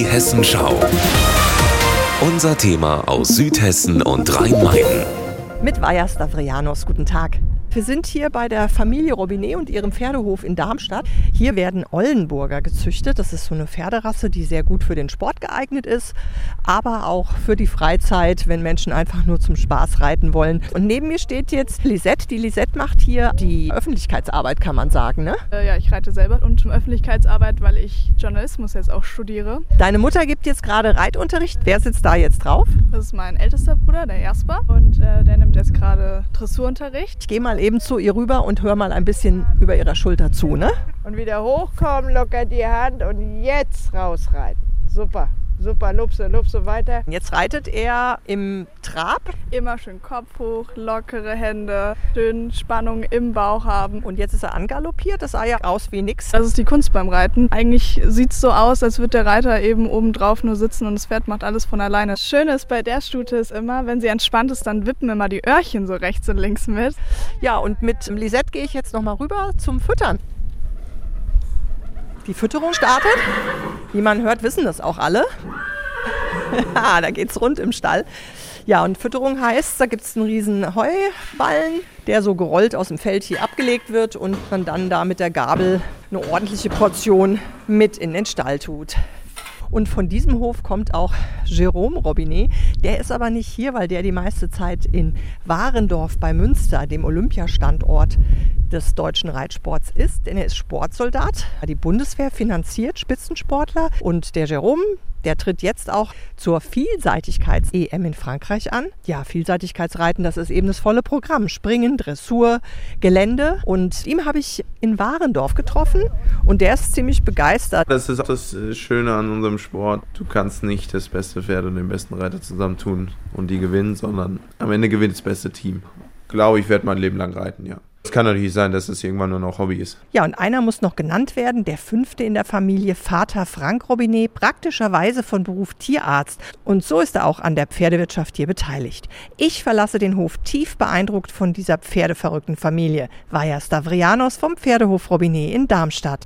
Die Hessenschau. Unser Thema aus Südhessen und Rhein-Main. Mit Vaja Stavrianos, guten Tag. Wir sind hier bei der Familie Robinet und ihrem Pferdehof in Darmstadt. Hier werden Ollenburger gezüchtet. Das ist so eine Pferderasse, die sehr gut für den Sport geeignet ist, aber auch für die Freizeit, wenn Menschen einfach nur zum Spaß reiten wollen. Und neben mir steht jetzt Lisette. Die Lisette macht hier die Öffentlichkeitsarbeit, kann man sagen, ne? Äh, ja, ich reite selber und um Öffentlichkeitsarbeit, weil ich Journalismus jetzt auch studiere. Deine Mutter gibt jetzt gerade Reitunterricht. Wer sitzt da jetzt drauf? Das ist mein ältester Bruder, der Jasper, und äh, der nimmt jetzt gerade Dressurunterricht. Ich gehe mal eben zu ihr rüber und hör mal ein bisschen über ihrer Schulter zu, ne? Und wieder hochkommen, locker die Hand und jetzt rausreiten. Super, super, lupse, lupse weiter. Jetzt reitet er im Trab Immer schön Kopf hoch, lockere Hände, schön Spannung im Bauch haben. und jetzt ist er angaloppiert. Das sah ja aus wie nix. Das ist die Kunst beim Reiten. Eigentlich sieht es so aus, als würde der Reiter eben oben drauf nur sitzen und das Pferd macht alles von alleine. Das Schöne ist bei der Stute ist immer, wenn sie entspannt ist, dann wippen immer die Öhrchen so rechts und links mit. Ja, und mit Lisette gehe ich jetzt noch mal rüber zum Füttern. Die Fütterung startet. Wie man hört, wissen das auch alle. ah, da geht's rund im Stall. Ja, und Fütterung heißt, da gibt es einen riesen Heuballen, der so gerollt aus dem Feld hier abgelegt wird und man dann da mit der Gabel eine ordentliche Portion mit in den Stall tut. Und von diesem Hof kommt auch Jérôme Robinet. Der ist aber nicht hier, weil der die meiste Zeit in Warendorf bei Münster, dem Olympiastandort des deutschen Reitsports ist, denn er ist Sportsoldat. Die Bundeswehr finanziert Spitzensportler und der Jérôme, der tritt jetzt auch zur Vielseitigkeits-EM in Frankreich an. Ja, Vielseitigkeitsreiten, das ist eben das volle Programm. Springen, Dressur, Gelände. Und ihm habe ich in Warendorf getroffen und der ist ziemlich begeistert. Das ist auch das äh, Schöne an unserem Sport. Du kannst nicht das beste Pferd und den besten Reiter zusammentun und die gewinnen, sondern am Ende gewinnt das beste Team. Glaube ich, werde mein Leben lang reiten, ja. Es kann natürlich sein, dass es irgendwann nur noch Hobby ist. Ja, und einer muss noch genannt werden, der fünfte in der Familie, Vater Frank Robinet, praktischerweise von Beruf Tierarzt. Und so ist er auch an der Pferdewirtschaft hier beteiligt. Ich verlasse den Hof tief beeindruckt von dieser pferdeverrückten Familie. Vaja Stavrianos vom Pferdehof Robinet in Darmstadt.